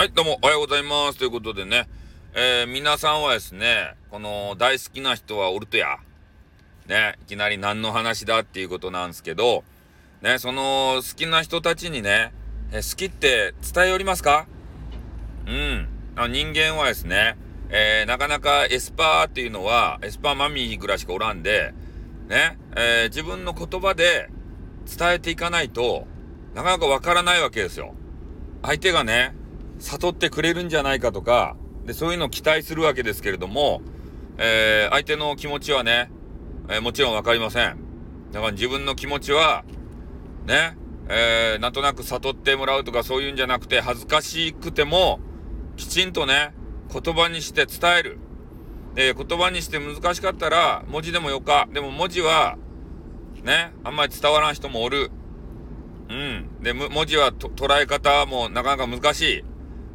はい、どうも、おはようございます。ということでね、えー、皆さんはですね、この、大好きな人はおるとや、ね、いきなり何の話だっていうことなんですけど、ね、その、好きな人たちにね、え好きって伝えおりますか？うん。人間はですね、えー、なかなかエスパーっていうのは、エスパー魔美ぐらいしかおらんで、ね、えー、自分の言葉で伝えていかないとなかなかわからないわけですよ。相手がね、悟ってくれるんじゃないかとか、で、そういうのを期待するわけですけれども、えー、相手の気持ちはね、えー、もちろんわかりません。だから自分の気持ちは、ね、えー、なんとなく悟ってもらうとかそういうんじゃなくて、恥ずかしくても、きちんとね、言葉にして伝える。で、言葉にして難しかったら、文字でもよか。でも文字は、ね、あんまり伝わらん人もおる。うん。で、文字は捉え方もなかなか難しい。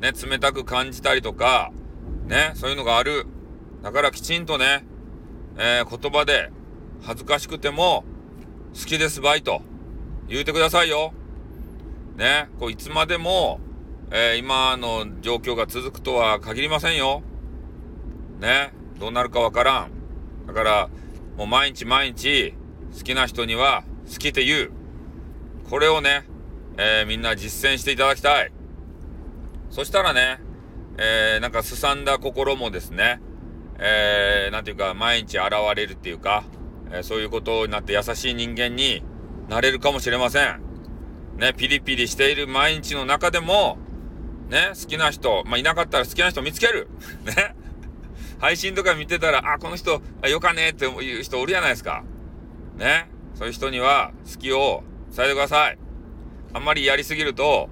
ね、冷たく感じたりとか、ね、そういうのがある。だからきちんとね、えー、言葉で恥ずかしくても好きですばいと言うてくださいよ。ね、こういつまでも、えー、今の状況が続くとは限りませんよ。ね、どうなるかわからん。だから、もう毎日毎日好きな人には好きって言う。これをね、えー、みんな実践していただきたい。そしたらね、えー、なんかすさんだ心もですね、えー、なんていうか、毎日現れるっていうか、えー、そういうことになって優しい人間になれるかもしれません。ね、ピリピリしている毎日の中でも、ね、好きな人、まあ、いなかったら好きな人見つける。ね。配信とか見てたら、あ、この人、あよかねっていう人おるじゃないですか。ね。そういう人には好きを伝えてください。あんまりやりすぎると、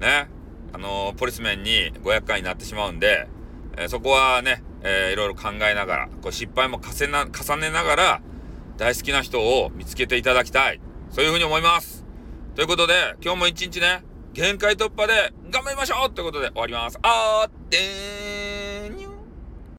ね、あのー、ポリスメンに500回になってしまうんで、えー、そこはね、えー、いろいろ考えながら、こう失敗も重ねな重ねながら、大好きな人を見つけていただきたい。そういうふうに思います。ということで、今日も一日ね、限界突破で頑張りましょうということで終わります。あーってー